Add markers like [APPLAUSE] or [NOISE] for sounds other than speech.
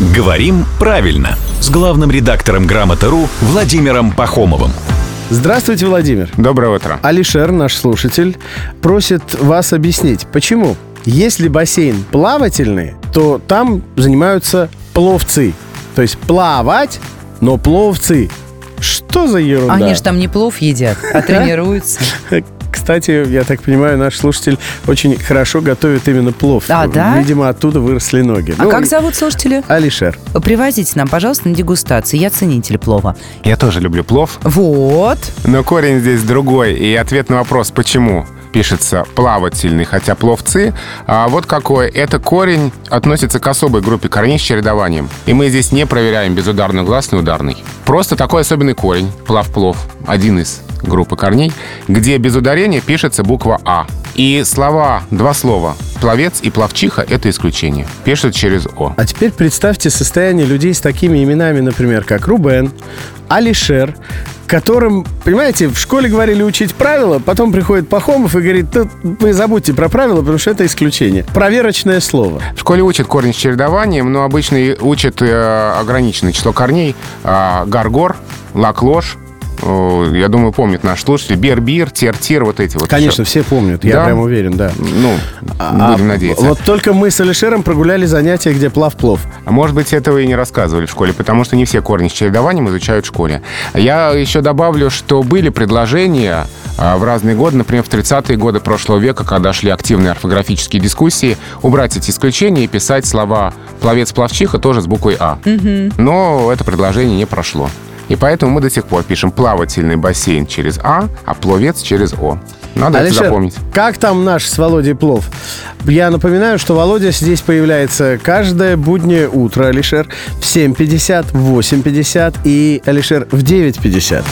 Говорим правильно с главным редактором Грамоты.ру Владимиром Пахомовым. Здравствуйте, Владимир. Доброе утро. Алишер, наш слушатель, просит вас объяснить, почему, если бассейн плавательный, то там занимаются пловцы. То есть плавать, но пловцы. Что за ерунда? Они же там не плов едят, а [LAUGHS] тренируются. Кстати, я так понимаю, наш слушатель очень хорошо готовит именно плов. А, да? Видимо, оттуда выросли ноги. А Ну, как зовут слушателя? Алишер. Привозите нам, пожалуйста, на дегустацию. Я ценитель плова. Я тоже люблю плов, Вот. но корень здесь другой. И ответ на вопрос «почему?» пишется плавательный, хотя пловцы. А вот какой. Это корень относится к особой группе корней с чередованием. И мы здесь не проверяем безударный гласный ударный. Просто такой особенный корень, плав-плов, один из группы корней, где без ударения пишется буква А. И слова, два слова, пловец и плавчиха – это исключение. Пишут через О. А теперь представьте состояние людей с такими именами, например, как Рубен, Алишер, которым, понимаете, в школе говорили учить правила, потом приходит Пахомов и говорит, «Тут вы забудьте про правила, потому что это исключение. Проверочное слово. В школе учат корень с чередованием, но обычно учат э, ограниченное число корней. А, Гар-гор, лаг-лож. Я думаю, помнит наш слушатель. Бер-бир, тир-тир, вот эти вот. Конечно, еще. все помнят, я Да. прям уверен, да. Ну, А, будем надеяться. Вот только мы с Алишером прогуляли занятия, где плав-плов. А может быть, этого и не рассказывали в школе, потому что не все корни с чередованием изучают в школе. Я еще добавлю, что были предложения а, в разные годы, например, в 30-е годы прошлого века, когда шли активные орфографические дискуссии, убрать эти исключения и писать слова «пловец-пловчиха» тоже с буквой «А». Но это предложение не прошло. И поэтому мы до сих пор пишем плавательный бассейн через А, а пловец через О. Надо это Алишер, запомнить. как там наш с Володей плов? Я напоминаю, что Володя здесь появляется каждое буднее утро, Алишер, в 7.50, в 8.50 и Алишер в 9.50.